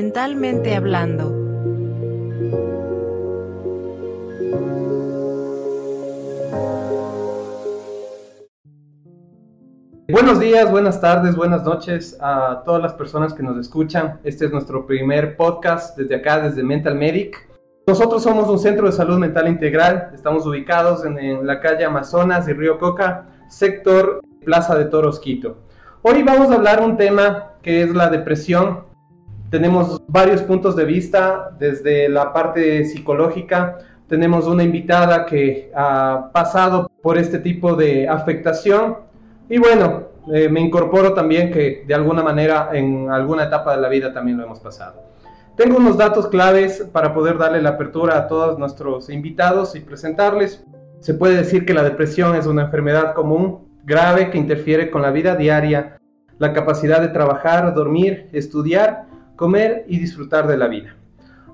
Mentalmente hablando. Buenos días, buenas tardes, buenas noches a todas las personas que nos escuchan. Este es nuestro primer podcast desde acá, desde Mental Medic. Nosotros somos un centro de salud mental integral. Estamos ubicados en, la calle Amazonas y Río Coca, sector Plaza de Toros, Quito. Hoy vamos a hablar un tema que es la depresión. Tenemos varios puntos de vista, desde la parte psicológica. Tenemos una invitada que ha pasado por este tipo de afectación y bueno, eh, me incorporo también que de alguna manera en alguna etapa de la vida también lo hemos pasado. Tengo unos datos claves para poder darle la apertura a todos nuestros invitados y presentarles. Se puede decir que la depresión es una enfermedad común, grave, que interfiere con la vida diaria, la capacidad de trabajar, dormir, estudiar, comer y disfrutar de la vida.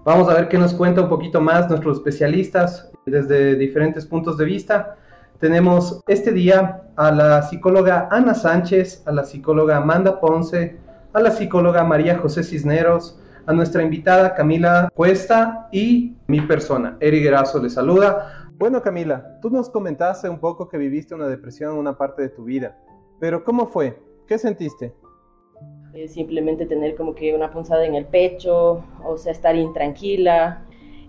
Vamos a ver qué nos cuenta un poquito más nuestros especialistas desde diferentes puntos de vista. Tenemos este día a la psicóloga Ana Sánchez, a la psicóloga Amanda Ponce, a la psicóloga María José Cisneros, a nuestra invitada Camila Cuesta y mi persona, Eri Gerazo, le saluda. Bueno, Camila, tú nos comentaste un poco que viviste una depresión en una parte de tu vida, pero ¿cómo fue? ¿Qué sentiste? Simplemente tener como que una punzada en el pecho, o sea, estar intranquila,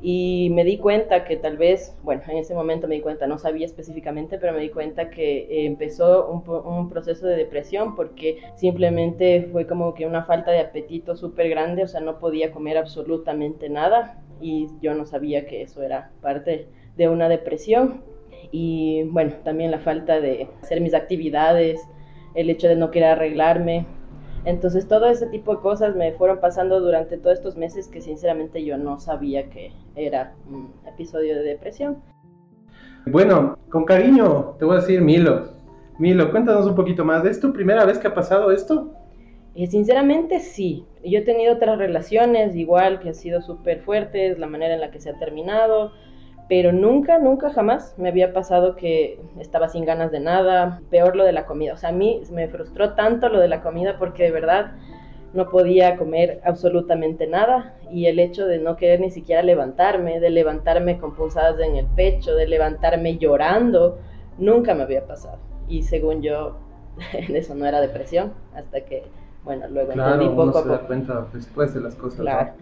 y me di cuenta que tal vez, bueno, en ese momento me di cuenta, no sabía específicamente, pero me di cuenta que eh, empezó un, un proceso de depresión porque simplemente fue como que una falta de apetito súper grande, o sea, no podía comer absolutamente nada y yo no sabía que eso era parte de una depresión. Y bueno, también la falta de hacer mis actividades, el hecho de no querer arreglarme, entonces todo ese tipo de cosas me fueron pasando durante todos estos meses que sinceramente yo no sabía que era un episodio de depresión. Bueno, con cariño te voy a decir Milo. Milo, cuéntanos un poquito más. ¿Es tu primera vez que ha pasado esto? Eh, sinceramente sí. Yo he tenido otras relaciones igual que han sido súper fuertes, la manera en la que se ha terminado, pero nunca, nunca jamás me había pasado que estaba sin ganas de nada, peor lo de la comida, o sea, a mí me frustró tanto lo de la comida porque de verdad no podía comer absolutamente nada. Y el hecho de no querer ni siquiera levantarme, de levantarme con punzadas en el pecho, de levantarme llorando, nunca me había pasado. Y según yo eso no era depresión hasta que bueno, luego claro, entendí poco uno se da cuenta después de las cosas. Claro.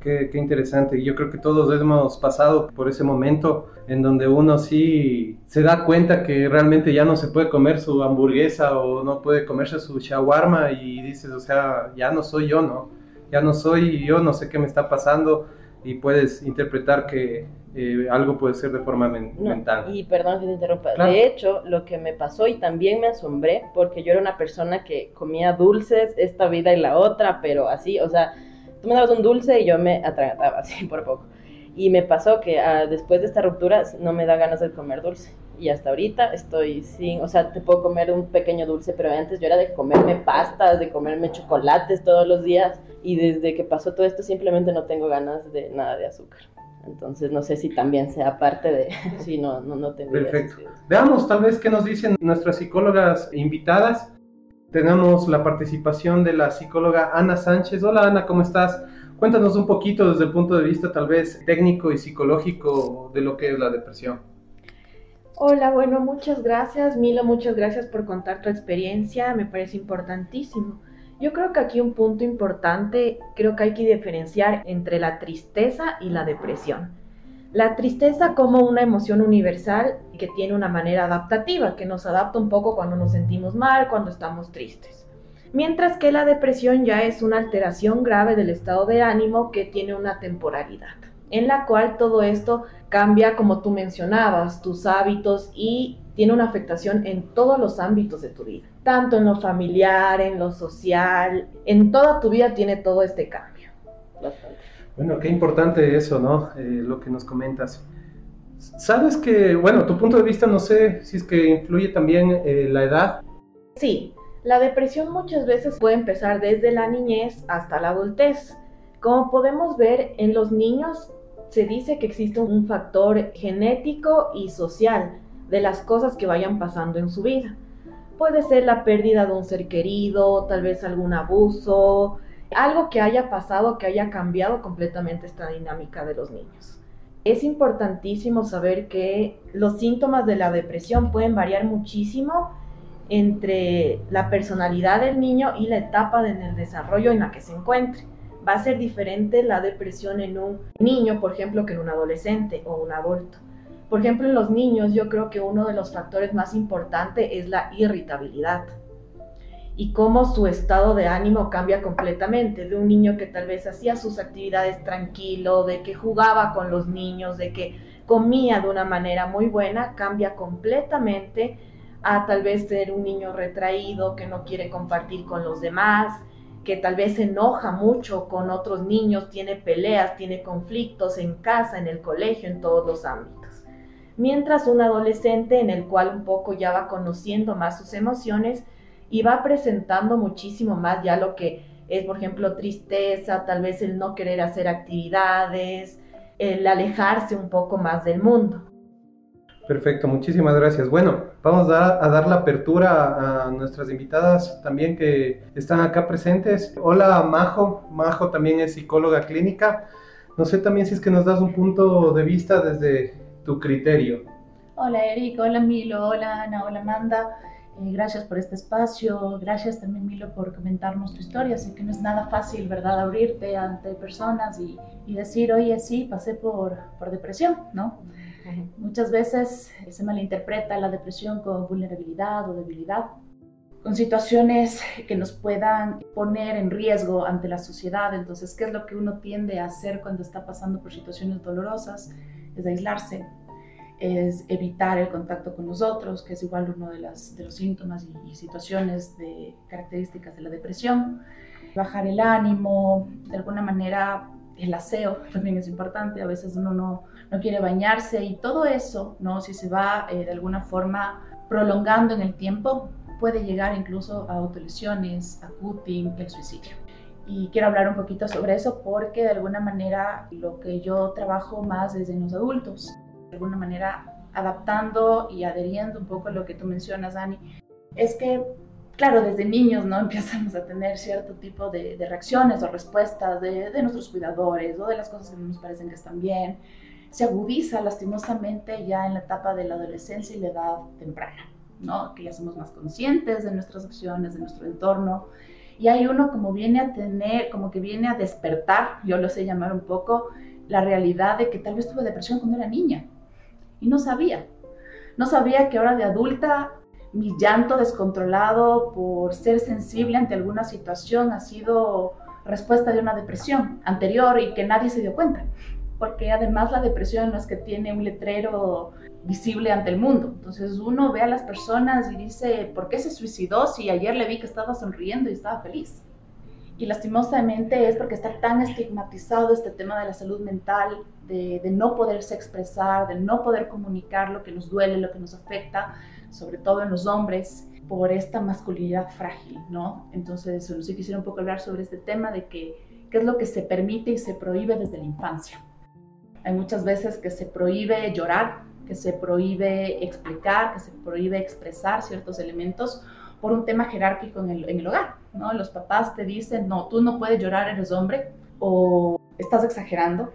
Qué, qué, interesante. Yo creo que todos hemos pasado por ese momento en donde uno sí se da cuenta que realmente ya no se puede comer su hamburguesa o no puede comerse su shawarma y dices, o sea, ya no soy yo, ¿no? Ya no soy yo, no sé qué me está pasando y puedes interpretar que eh, algo puede ser de forma mental. Y perdón que te interrumpa. De hecho, lo que me pasó y también me asombré, porque yo era una persona que comía dulces esta vida y la otra, pero así, o sea, tú me dabas un dulce y yo me atragantaba así por poco. Y me pasó que ah, después de esta ruptura no me da ganas de comer dulce. Y hasta ahorita estoy sin, o sea, te puedo comer un pequeño dulce, pero antes yo era de comerme pastas, de comerme chocolates todos los días. Y desde que pasó todo esto simplemente no tengo ganas de nada de azúcar. Entonces no sé si también sea parte de, si no, no, no tengo Perfecto. Veamos tal vez qué nos dicen nuestras psicólogas invitadas. Tenemos la participación de la psicóloga Ana Sánchez. Hola Ana, ¿cómo estás? Cuéntanos un poquito desde el punto de vista tal vez técnico y psicológico de lo que es la depresión. Hola, bueno, muchas gracias Milo, muchas gracias por contar tu experiencia, me parece importantísimo. Yo creo que aquí un punto importante, creo que hay que diferenciar entre la tristeza y la depresión. La tristeza como una emoción universal que tiene una manera adaptativa, que nos adapta un poco cuando nos sentimos mal, cuando estamos tristes. Mientras que la depresión ya es una alteración grave del estado de ánimo que tiene una temporalidad, en la cual todo esto cambia, como tú mencionabas, tus hábitos y tiene una afectación en todos los ámbitos de tu vida tanto en lo familiar, en lo social, en toda tu vida tiene todo este cambio. Bueno, qué importante eso, ¿no? Eh, lo que nos comentas. Sabes que, bueno, tu punto de vista, no sé si es que influye también eh, la edad. Sí, la depresión muchas veces puede empezar desde la niñez hasta la adultez. Como podemos ver, en los niños se dice que existe un factor genético y social de las cosas que vayan pasando en su vida puede ser la pérdida de un ser querido, tal vez algún abuso, algo que haya pasado, que haya cambiado completamente esta dinámica de los niños. Es importantísimo saber que los síntomas de la depresión pueden variar muchísimo entre la personalidad del niño y la etapa en el desarrollo en la que se encuentre. Va a ser diferente la depresión en un niño, por ejemplo, que en un adolescente o un adulto. Por ejemplo, en los niños yo creo que uno de los factores más importantes es la irritabilidad y cómo su estado de ánimo cambia completamente de un niño que tal vez hacía sus actividades tranquilo, de que jugaba con los niños, de que comía de una manera muy buena, cambia completamente a tal vez ser un niño retraído que no quiere compartir con los demás, que tal vez se enoja mucho con otros niños, tiene peleas, tiene conflictos en casa, en el colegio, en todos los ámbitos. Mientras un adolescente en el cual un poco ya va conociendo más sus emociones, y va presentando muchísimo más ya lo que es, por ejemplo, tristeza, tal vez el no querer hacer actividades, el alejarse un poco más del mundo. Perfecto, muchísimas gracias. Bueno, vamos a, dar la apertura a nuestras invitadas también que están acá presentes. Hola Majo, Majo también es psicóloga clínica. No sé también si es que nos das un punto de vista desde tu criterio. Hola Eric, hola Milo, hola Ana, hola Amanda. Eh, gracias por este espacio, gracias también Milo por comentarnos tu historia. Sé que no es nada fácil, ¿verdad? Abrirte ante personas y, y decir, oye, sí, pasé por, por depresión, ¿no? Muchas veces se malinterpreta la depresión con vulnerabilidad o debilidad, con situaciones que nos puedan poner en riesgo ante la sociedad. Entonces, ¿qué es lo que uno tiende a hacer cuando está pasando por situaciones dolorosas? Es aislarse, es evitar el contacto con los otros, que es igual uno de, las, de los síntomas y, situaciones de características de la depresión. Bajar el ánimo, de alguna manera el aseo también es importante, a veces uno no, no quiere bañarse y todo eso, ¿no? si se va eh, de alguna forma prolongando en el tiempo, puede llegar incluso a autolesiones, a cutting, el suicidio. Y quiero hablar un poquito sobre eso porque de alguna manera lo que yo trabajo más es en los adultos de alguna manera adaptando y adheriendo un poco a lo que tú mencionas, Dani, es que, claro, desde niños, ¿no? Empezamos a tener cierto tipo de, reacciones o respuestas de, de, nuestros cuidadores o de las cosas que no nos parecen que están bien. Se agudiza lastimosamente ya en la etapa de la adolescencia y la edad temprana, ¿no? Que ya somos más conscientes de nuestras acciones, de nuestro entorno. Y hay uno como viene a tener, como que viene a despertar, yo lo sé llamar un poco, la realidad de que tal vez tuve depresión cuando era niña y no sabía. No sabía que ahora de adulta mi llanto descontrolado por ser sensible ante alguna situación ha sido respuesta de una depresión anterior y que nadie se dio cuenta. Porque además la depresión no es que tiene un letrero visible ante el mundo. Entonces uno ve a las personas y dice, ¿por qué se suicidó si ayer le vi que estaba sonriendo y estaba feliz? Y lastimosamente es porque está tan estigmatizado este tema de la salud mental, de, no poderse expresar, de no poder comunicar lo que nos duele, lo que nos afecta, sobre todo en los hombres, por esta masculinidad frágil, ¿no? Entonces, sé, quisiera un poco hablar sobre este tema de que, qué es lo que se permite y se prohíbe desde la infancia. Hay muchas veces que se prohíbe llorar, que se prohíbe explicar, que se prohíbe expresar ciertos elementos por un tema jerárquico en el, hogar, ¿no? Los papás te dicen, no, tú no puedes llorar, eres hombre, o estás exagerando,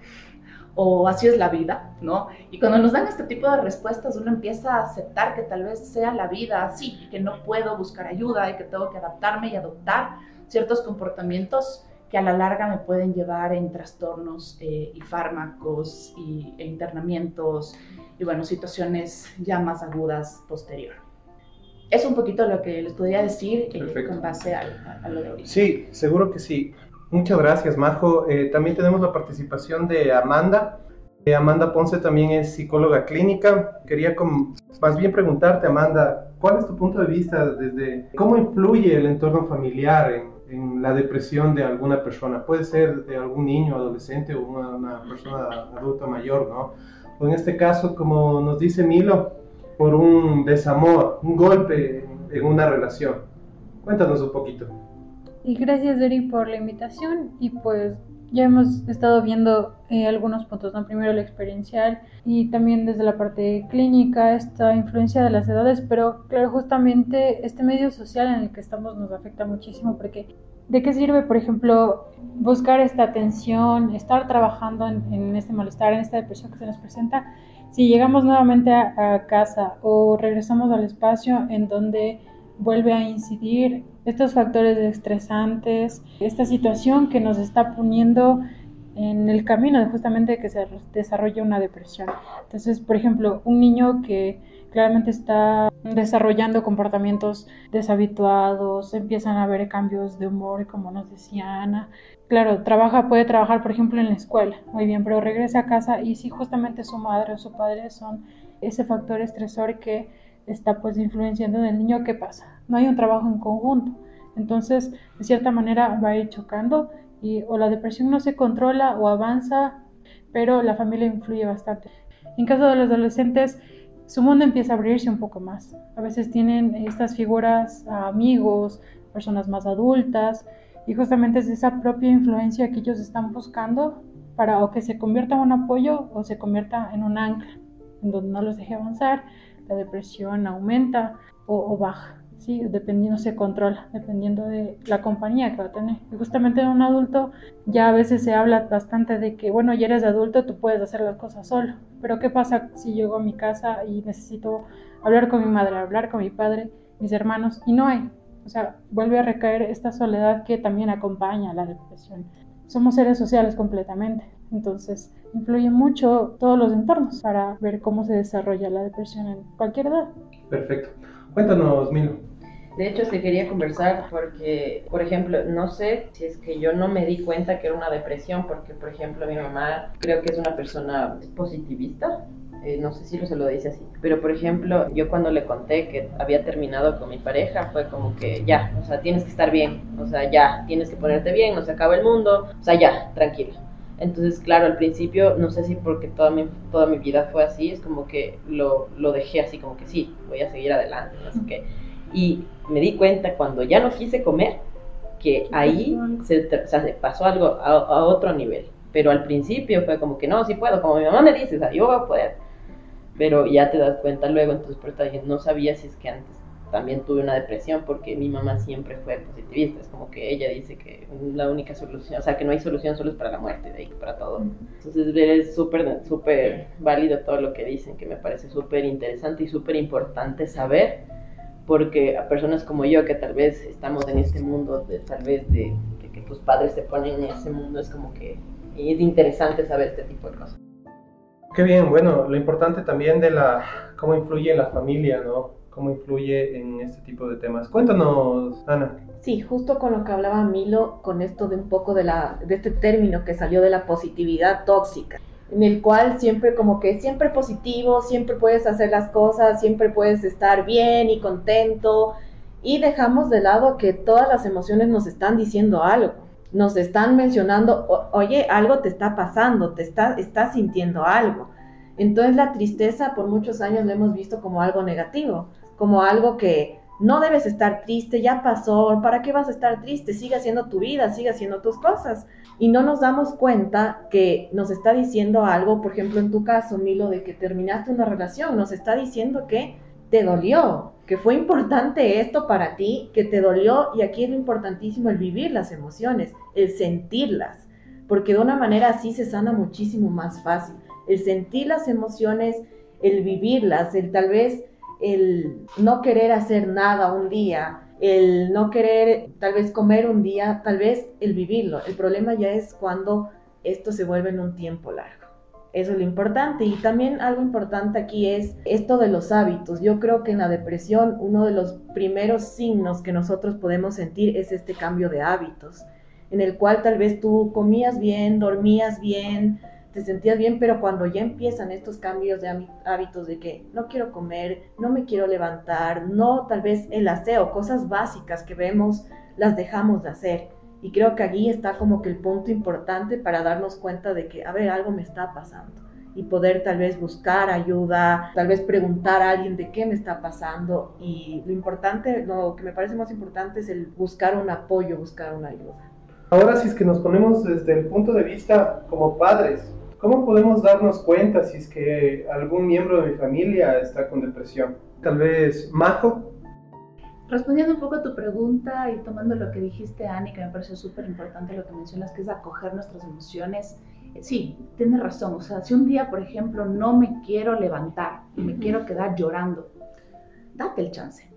o así es la vida, ¿no? Y cuando nos dan este tipo de respuestas, uno empieza a aceptar que tal vez sea la vida así, que no puedo buscar ayuda y que tengo que adaptarme y adoptar ciertos comportamientos que a la larga me pueden llevar en trastornos eh, y fármacos y, e internamientos y, bueno, situaciones ya más agudas posterior es un poquito lo que les podría decir eh, con base a, lo de ahorita. Sí, seguro que sí. Muchas gracias, Majo. Eh, también tenemos la participación de Amanda. Eh, Amanda Ponce también es psicóloga clínica. Quería más bien preguntarte, Amanda, ¿cuál es tu punto de vista desde cómo influye el entorno familiar en, la depresión de alguna persona? Puede ser de algún niño, adolescente o una, una persona adulta mayor, ¿no? O en este caso, como nos dice Milo, por un desamor, un golpe en una relación. Cuéntanos un poquito. Y gracias, Eri, por la invitación. Y pues ya hemos estado viendo eh, algunos puntos, ¿no? Primero la experiencial y también desde la parte clínica, esta influencia de las edades, pero claro, justamente este medio social en el que estamos nos afecta muchísimo porque ¿De qué sirve, por ejemplo, buscar esta atención, estar trabajando en, este malestar, en esta depresión que se nos presenta? Si llegamos nuevamente a, casa o regresamos al espacio en donde vuelve a incidir estos factores estresantes, esta situación que nos está poniendo en el camino de justamente que se desarrolla una depresión. Entonces, por ejemplo, un niño que claramente está desarrollando comportamientos deshabituados, empiezan a haber cambios de humor, como nos decía Ana. Claro, trabaja, puede trabajar, por ejemplo, en la escuela, muy bien, pero regresa a casa y si justamente su madre o su padre son ese factor estresor que está pues influenciando en el niño, ¿qué pasa? No hay un trabajo en conjunto. Entonces, de cierta manera va a ir chocando y o la depresión no se controla o avanza, pero la familia influye bastante. En caso de los adolescentes, su mundo empieza a abrirse un poco más. A veces tienen estas figuras, amigos, personas más adultas, y justamente es esa propia influencia que ellos están buscando para o que se convierta en un apoyo o se convierta en un ancla, en donde no los deje avanzar, la depresión aumenta o baja. ¿sí? Dependiendo, se controla, dependiendo de la compañía que va a tener. Y justamente en un adulto ya a veces se habla bastante de que, bueno, ya eres adulto, tú puedes hacer las cosas solo. Pero ¿qué pasa si llego a mi casa y necesito hablar con mi madre, hablar con mi padre, mis hermanos, y no hay? O sea, vuelve a recaer esta soledad que también acompaña a la depresión. Somos seres sociales completamente, entonces influye mucho todos los entornos para ver cómo se desarrolla la depresión en cualquier edad. Perfecto. Cuéntanos, Milo. De hecho, se quería conversar porque, por ejemplo, no sé si es que yo no me di cuenta que era una depresión, porque, por ejemplo, mi mamá creo que es una persona positivista. Eh, no sé si se lo dice así, pero por ejemplo, yo cuando le conté que había terminado con mi pareja, fue como que ya, o sea, tienes que estar bien, o sea, ya, tienes que ponerte bien, no se acaba el mundo, o sea, ya, tranquila. Entonces, claro, al principio, no sé si porque toda mi, toda mi vida fue así, es como que lo, lo dejé así, como que sí, voy a seguir adelante, no sé y me di cuenta cuando ya no quise comer que ahí se, pasó algo a, otro nivel. Pero al principio fue como que no, sí puedo, como mi mamá me dice, o sea, yo voy a poder. Pero ya te das cuenta luego, entonces por eso no sabía si es que antes también tuve una depresión porque mi mamá siempre fue positivista, es como que ella dice que la única solución, o sea, que no hay solución solo es para la muerte, de ahí para todo. Entonces es súper, súper válido todo lo que dicen, que me parece súper interesante y súper importante saber porque a personas como yo que tal vez estamos en este mundo, de, tal vez de, que tus padres te ponen en ese mundo, es como que es interesante saber este tipo de cosas. Qué bien, bueno, lo importante también de la, cómo influye la familia, ¿no? Cómo influye en este tipo de temas. Cuéntanos, Ana. Sí, justo con lo que hablaba Milo, con esto de un poco de, la, de este término que salió de la positividad tóxica en el cual siempre como que siempre positivo, siempre puedes hacer las cosas, siempre puedes estar bien y contento y dejamos de lado que todas las emociones nos están diciendo algo, nos están mencionando, oye, algo te está pasando, te está, estás sintiendo algo. Entonces la tristeza por muchos años lo hemos visto como algo negativo, como algo que no debes estar triste, ya pasó, ¿para qué vas a estar triste? Sigue haciendo tu vida, sigue haciendo tus cosas. Y no nos damos cuenta que nos está diciendo algo, por ejemplo, en tu caso, Milo, de que terminaste una relación, nos está diciendo que te dolió, que fue importante esto para ti, que te dolió y aquí es lo importantísimo el vivir las emociones, el sentirlas, porque de una manera así se sana muchísimo más fácil. El sentir las emociones, el vivirlas, el tal vez el no querer hacer nada un día, el no querer tal vez comer un día, tal vez el vivirlo. El problema ya es cuando esto se vuelve en un tiempo largo. Eso es lo importante. Y también algo importante aquí es esto de los hábitos. Yo creo que en la depresión uno de los primeros signos que nosotros podemos sentir es este cambio de hábitos, en el cual tal vez tú comías bien, dormías bien, te sentías bien, pero cuando ya empiezan estos cambios de hábitos de que no quiero comer, no me quiero levantar, no tal vez el aseo, cosas básicas que vemos, las dejamos de hacer. Y creo que allí está como que el punto importante para darnos cuenta de que, a ver, algo me está pasando. Y poder tal vez buscar ayuda, tal vez preguntar a alguien de qué me está pasando. Y lo importante, lo que me parece más importante es el buscar un apoyo, buscar una ayuda. Ahora, si es que nos ponemos desde el punto de vista como padres, ¿Cómo podemos darnos cuenta si es que algún miembro de mi familia está con depresión? Tal vez Majo. Respondiendo un poco a tu pregunta y tomando lo que dijiste, Ani, que me pareció súper importante lo que mencionas, que es acoger nuestras emociones. Eh, sí, tienes razón. O sea, si un día, por ejemplo, no me quiero levantar y me quiero quedar llorando, date el chance.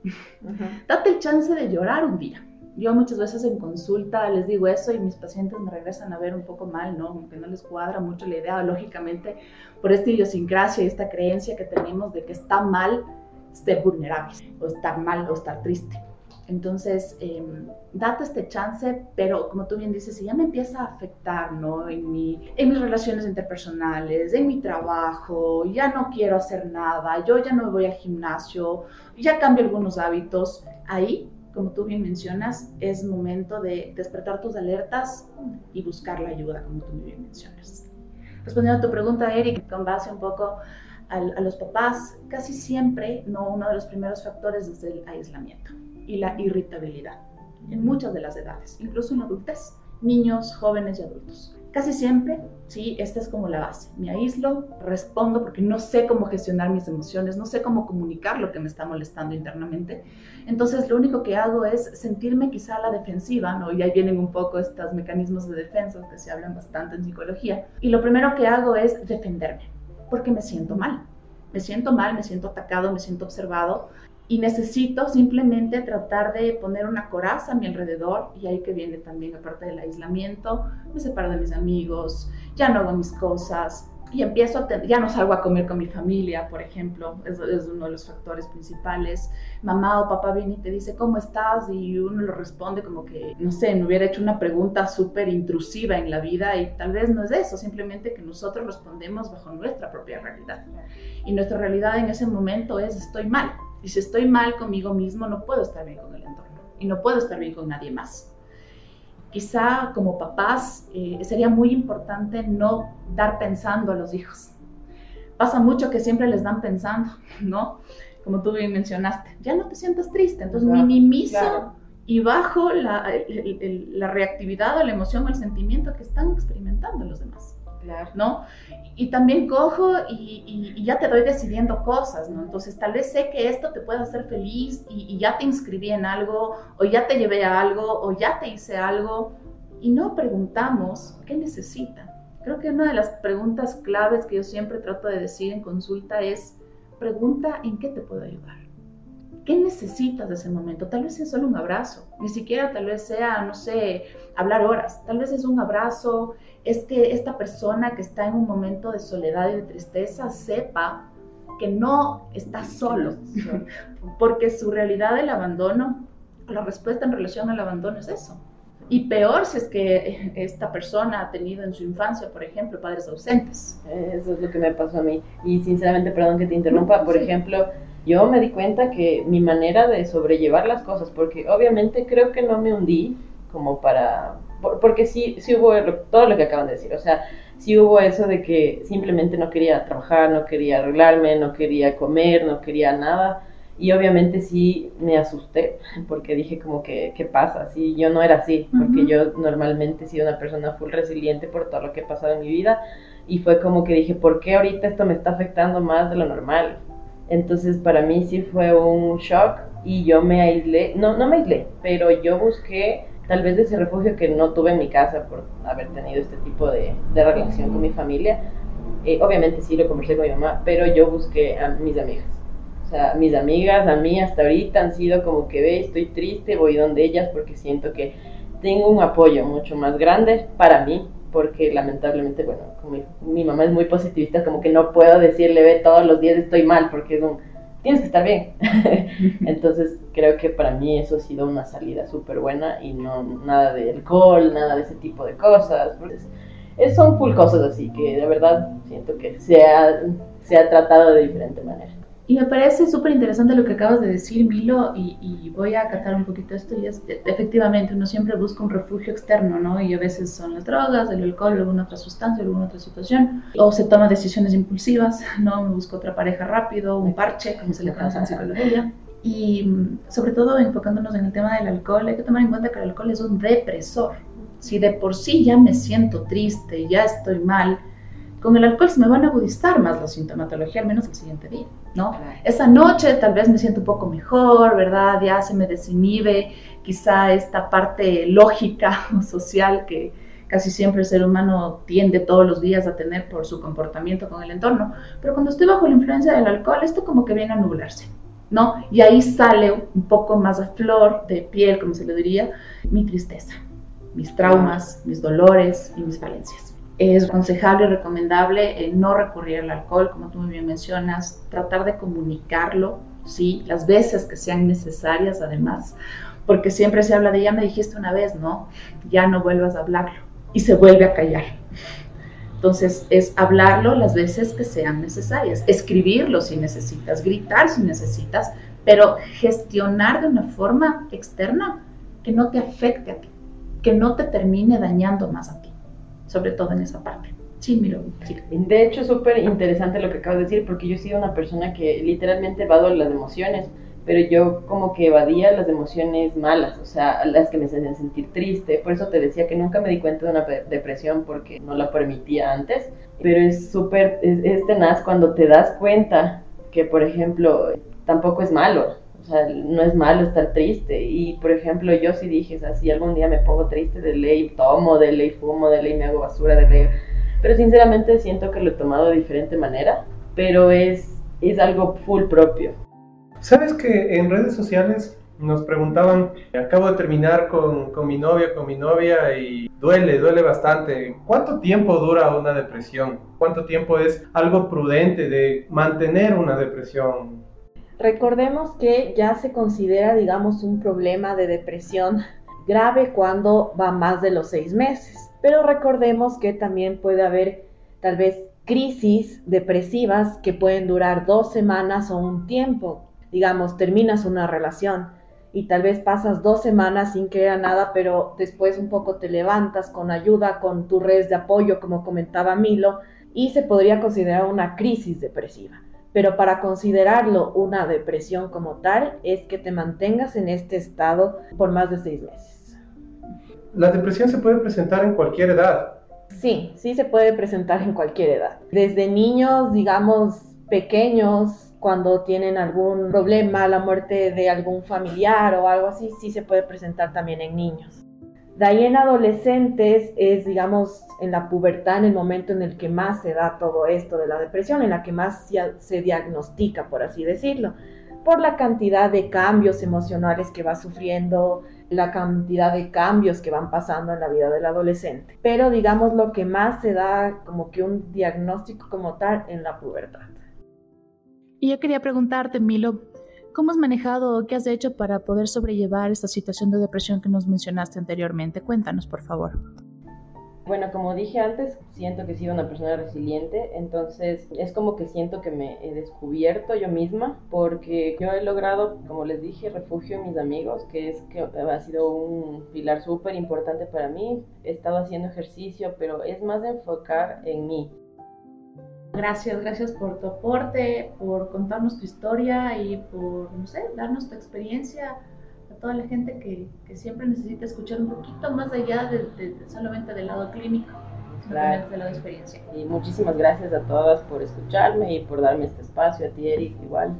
Date el chance de llorar un día. Yo muchas veces en consulta les digo eso y mis pacientes me regresan a ver un poco mal, ¿no? Que no les cuadra mucho la idea, lógicamente, por esta idiosincrasia y esta creencia que tenemos de que está mal ser vulnerable o estar mal o estar triste. Entonces, em, date este chance, pero como tú bien dices, si ya me empieza a afectar, ¿no? En, mi, en mis relaciones interpersonales, en mi trabajo, ya no quiero hacer nada, yo ya no voy al gimnasio, ya cambio algunos hábitos, ahí, como tú bien mencionas, es momento de despertar tus alertas y buscar la ayuda, como tú bien mencionas. Respondiendo a tu pregunta, Eric, con base un poco a, los papás, casi siempre, no uno de los primeros factores es el aislamiento y la irritabilidad en muchas de las edades, incluso en la adultez, niños, jóvenes y adultos. Casi siempre, sí, esta es como la base. Me aíslo, respondo porque no sé cómo gestionar mis emociones, no sé cómo comunicar lo que me está molestando internamente. Entonces, lo único que hago es sentirme quizá a la defensiva, ¿no? Y ahí vienen un poco estos mecanismos de defensa que se hablan bastante en psicología. Y lo primero que hago es defenderme, porque me siento mal. Me siento mal, me siento atacado, me siento observado y necesito simplemente tratar de poner una coraza a mi alrededor y ahí que viene también aparte del aislamiento, me separo de mis amigos, ya no hago mis cosas y empiezo a ya no salgo a comer con mi familia, por ejemplo, es, es uno de los factores principales. Mamá o papá viene y te dice, ¿cómo estás? Y uno lo responde como que, no sé, me hubiera hecho una pregunta súper intrusiva en la vida y tal vez no es eso, simplemente que nosotros respondemos bajo nuestra propia realidad. Y nuestra realidad en ese momento es, estoy mal y si estoy mal conmigo mismo, no puedo estar bien con el entorno y no puedo estar bien con nadie más. Quizá como papás eh, sería muy importante no dar pensando a los hijos. Pasa mucho que siempre les dan pensando, ¿no? Como tú bien mencionaste, ya no te sientas triste, entonces minimizo y bajo la, la reactividad o la emoción o el sentimiento que están experimentando los demás. ¿No? y también cojo y, ya te doy decidiendo cosas, ¿no? Entonces tal vez sé que esto te puede hacer feliz y, ya te inscribí en algo, o ya te llevé a algo, o ya te hice algo, y no preguntamos qué necesita. Creo que una de las preguntas claves que yo siempre trato de decir en consulta es, pregunta en qué te puedo ayudar. ¿Qué necesitas de ese momento? Tal vez es solo un abrazo, ni siquiera tal vez sea, no sé, hablar horas, tal vez es un abrazo, es que esta persona que está en un momento de soledad y de tristeza sepa que no está solo, porque su realidad del abandono, la respuesta en relación al abandono es eso. Y peor si es que esta persona ha tenido en su infancia, por ejemplo, padres ausentes. Eso es lo que me pasó a mí. Y sinceramente, perdón que te interrumpa, por ejemplo, yo me di cuenta que mi manera de sobrellevar las cosas, porque obviamente creo que no me hundí como para... Porque sí, sí hubo todo lo que acaban de decir, o sea, sí hubo eso de que simplemente no quería trabajar, no quería arreglarme, no quería comer, no quería nada. Y obviamente sí me asusté porque dije como que, ¿qué pasa? Sí, yo no era así, porque yo normalmente he sido una persona full resiliente por todo lo que he pasado en mi vida. Y fue como que dije, ¿por qué ahorita esto me está afectando más de lo normal? Entonces para mí sí fue un shock y yo me aislé, no, no me aislé, pero yo busqué tal vez ese refugio que no tuve en mi casa por haber tenido este tipo de, de relación con mi familia. Eh, obviamente sí lo conversé con mi mamá, pero yo busqué a mis amigas. O sea, mis amigas a mí hasta ahorita han sido como que ve, estoy triste, voy donde ellas porque siento que tengo un apoyo mucho más grande para mí, porque lamentablemente, bueno, como mi, mamá es muy positivista, como que no puedo decirle, ve, todos los días estoy mal, porque es un, tienes que estar bien. Entonces, creo que para mí eso ha sido una salida súper buena y no nada de alcohol, nada de ese tipo de cosas. Es, son full cosas así que de verdad siento que se ha, se ha tratado de diferente manera. Y me parece súper interesante lo que acabas de decir, Milo, y, voy a acatar un poquito esto, y es que efectivamente uno siempre busca un refugio externo, ¿no? Y a veces son las drogas, el alcohol, alguna otra sustancia, alguna otra situación, o se toma decisiones impulsivas, ¿no? Me busco otra pareja rápido, un parche, como se le conoce en psicología. Y mm, sobre todo enfocándonos en el tema del alcohol, hay que tomar en cuenta que el alcohol es un depresor. Si de por sí ya me siento triste, ya estoy mal, con el alcohol se me van a agudizar más la sintomatología, al menos el siguiente día, ¿no? Esa noche tal vez me siento un poco mejor, ¿verdad? Ya se me desinhibe quizá esta parte lógica o social que casi siempre el ser humano tiende todos los días a tener por su comportamiento con el entorno. Pero cuando estoy bajo la influencia del alcohol, esto como que viene a nublarse, ¿no? Y ahí sale un poco más a flor de piel, como se le diría, mi tristeza, mis traumas, mis dolores y mis falencias es aconsejable y recomendable no recurrir al alcohol, como tú muy bien mencionas, tratar de comunicarlo, ¿sí? Las veces que sean necesarias, además, porque siempre se habla de ya me dijiste una vez, ¿no? Ya no vuelvas a hablarlo y se vuelve a callar. Entonces, es hablarlo las veces que sean necesarias, escribirlo si necesitas, gritar si necesitas, pero gestionar de una forma externa que no te afecte a ti, que no te termine dañando más a ti sobre todo en esa parte. Sí, miro. Sí. De hecho, súper interesante lo que acabas de decir, porque yo he sido una persona que literalmente evado las emociones, pero yo como que evadía las emociones malas, o sea, las que me hacen sentir triste. Por eso te decía que nunca me di cuenta de una depresión porque no la permitía antes, pero es súper, es, es tenaz cuando te das cuenta que, por ejemplo, tampoco es malo, sea, no es malo estar triste. Y por ejemplo, yo sí dije, o si algún día me pongo triste, de ley tomo, de ley fumo, de ley me hago basura, de ley. Pero sinceramente siento que lo he tomado de diferente manera, pero es, es algo full propio. ¿Sabes que en redes sociales nos preguntaban, acabo de terminar con, con mi novia, con mi novia y duele, duele bastante. ¿Cuánto tiempo dura una depresión? ¿Cuánto tiempo es algo prudente de mantener una depresión? Recordemos que ya se considera, digamos, un problema de depresión grave cuando va más de los seis meses. Pero recordemos que también puede haber tal vez crisis depresivas que pueden durar dos semanas o un tiempo. Digamos, terminas una relación y tal vez pasas dos semanas sin que nada, pero después un poco te levantas con ayuda, con tu red de apoyo, como comentaba Milo, y se podría considerar una crisis depresiva pero para considerarlo una depresión como tal es que te mantengas en este estado por más de seis meses. ¿La depresión se puede presentar en cualquier edad? Sí, sí se puede presentar en cualquier edad. Desde niños, digamos, pequeños, cuando tienen algún problema, la muerte de algún familiar o algo así, sí se puede presentar también en niños. De ahí en adolescentes es, digamos, en la pubertad, en el momento en el que más se da todo esto de la depresión, en la que más se diagnostica, por así decirlo, por la cantidad de cambios emocionales que va sufriendo, la cantidad de cambios que van pasando en la vida del adolescente. Pero digamos lo que más se da como que un diagnóstico como tal en la pubertad. Y yo quería preguntarte, Milo, ¿Cómo has manejado o qué has hecho para poder sobrellevar esta situación de depresión que nos mencionaste anteriormente? Cuéntanos, por favor. Bueno, como dije antes, siento que he sido una persona resiliente, entonces es como que siento que me he descubierto yo misma, porque yo he logrado, como les dije, refugio en mis amigos, que es que ha sido un pilar súper importante para mí. He estado haciendo ejercicio, pero es más de enfocar en mí, Gracias, gracias por tu aporte, por contarnos tu historia y por, no sé, darnos tu experiencia a toda la gente que, que siempre necesita escuchar un poquito más allá de, solamente del lado clínico, simplemente del lado de experiencia. Y muchísimas gracias a todas por escucharme y por darme este espacio, a ti Eric igual.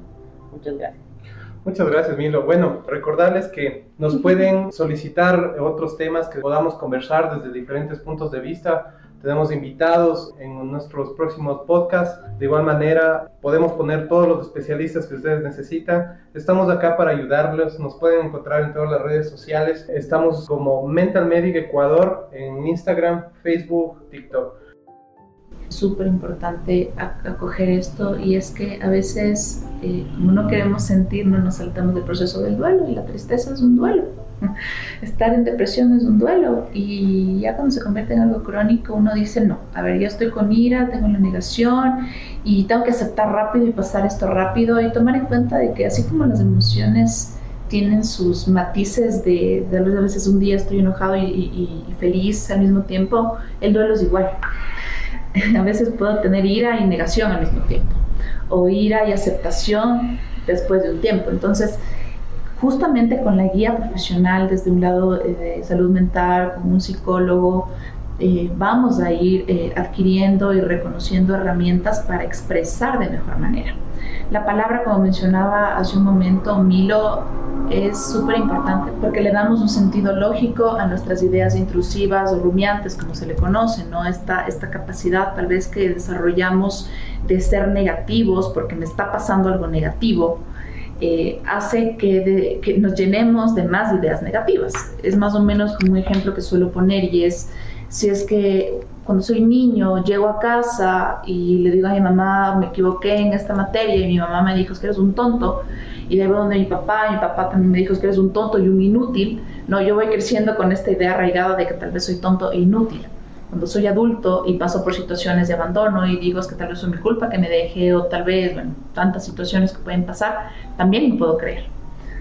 Muchas gracias. Muchas gracias, Milo. Bueno, recordarles que nos pueden solicitar otros temas que podamos conversar desde diferentes puntos de vista tenemos invitados en nuestros próximos podcasts. De igual manera, podemos poner todos los especialistas que ustedes necesitan. Estamos acá para ayudarles. Nos pueden encontrar en todas las redes sociales. Estamos como Mental Medic Ecuador en Instagram, Facebook, TikTok. Súper importante acoger esto y es que a veces, eh, como no queremos sentir, no nos saltamos del proceso del duelo y la tristeza es un duelo Estar en depresión es un duelo y ya cuando se convierte en algo crónico uno dice, no, a ver, yo estoy con ira, tengo la negación y tengo que aceptar rápido y pasar esto rápido y tomar en cuenta de que así como las emociones tienen sus matices de, de a veces un día estoy enojado y, y feliz al mismo tiempo, el duelo es igual. A veces puedo tener ira y negación al mismo tiempo, o ira y aceptación después de un tiempo. Entonces, justamente con la guía profesional desde un lado eh, de salud mental, con un psicólogo, eh, vamos a ir eh, adquiriendo y reconociendo herramientas para expresar de mejor manera. La palabra, como mencionaba hace un momento Milo, es súper importante porque le damos un sentido lógico a nuestras ideas intrusivas o rumiantes, como se le conoce, ¿no? Esta, esta capacidad tal vez que desarrollamos de ser negativos porque me está pasando algo negativo, eh, hace que, nos llenemos de más ideas negativas. Es más o menos como un ejemplo que suelo poner y es si es que cuando soy niño llego a casa y le digo a mi mamá me equivoqué en esta materia y mi mamá me dijo que eres un tonto y luego donde mi papá mi papá también me dijo que eres un tonto y un inútil, no, yo voy creciendo con esta idea arraigada de que tal vez soy tonto e inútil. Cuando soy adulto y paso por situaciones de abandono y digo es que tal vez fue mi culpa que me dejé o tal vez, bueno, tantas situaciones que pueden pasar, también me puedo creer.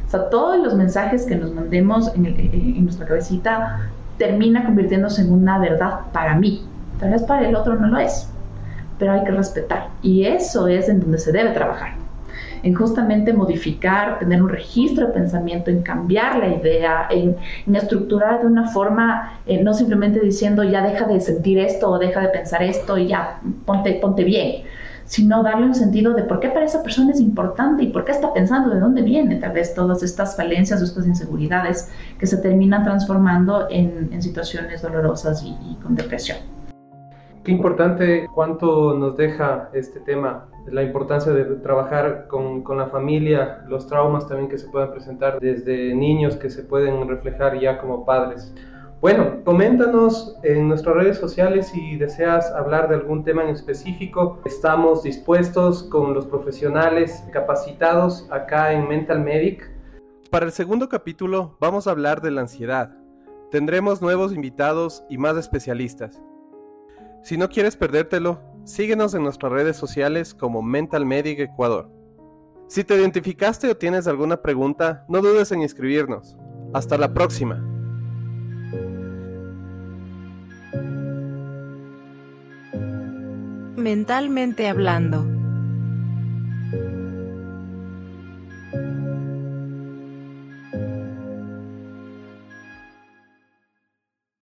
O sea, todos los mensajes que nos mandemos en, en nuestra cabecita termina convirtiéndose en una verdad para mí. Tal vez para el otro no lo es, pero hay que respetar. Y eso es en donde se debe trabajar. En justamente modificar, tener un registro de pensamiento, en cambiar la idea, en, estructurar de una forma, eh, no simplemente diciendo ya deja de sentir esto o deja de pensar esto y ya ponte, ponte bien sino darle un sentido de por qué para esa persona es importante y por qué está pensando, de dónde vienen tal vez todas estas falencias o estas inseguridades que se terminan transformando en, situaciones dolorosas y, con depresión. Qué importante cuánto nos deja este tema, la importancia de trabajar con, con, la familia, los traumas también que se pueden presentar desde niños que se pueden reflejar ya como padres. Bueno, coméntanos en nuestras redes sociales si deseas hablar de algún tema en específico. Estamos dispuestos con los profesionales capacitados acá en Mental Medic. Para el segundo capítulo vamos a hablar de la ansiedad. Tendremos nuevos invitados y más especialistas. Si no quieres perdértelo, síguenos en nuestras redes sociales como Mental Medic Ecuador. Si te identificaste o tienes alguna pregunta, no dudes en inscribirnos. Hasta la próxima. Mentalmente hablando.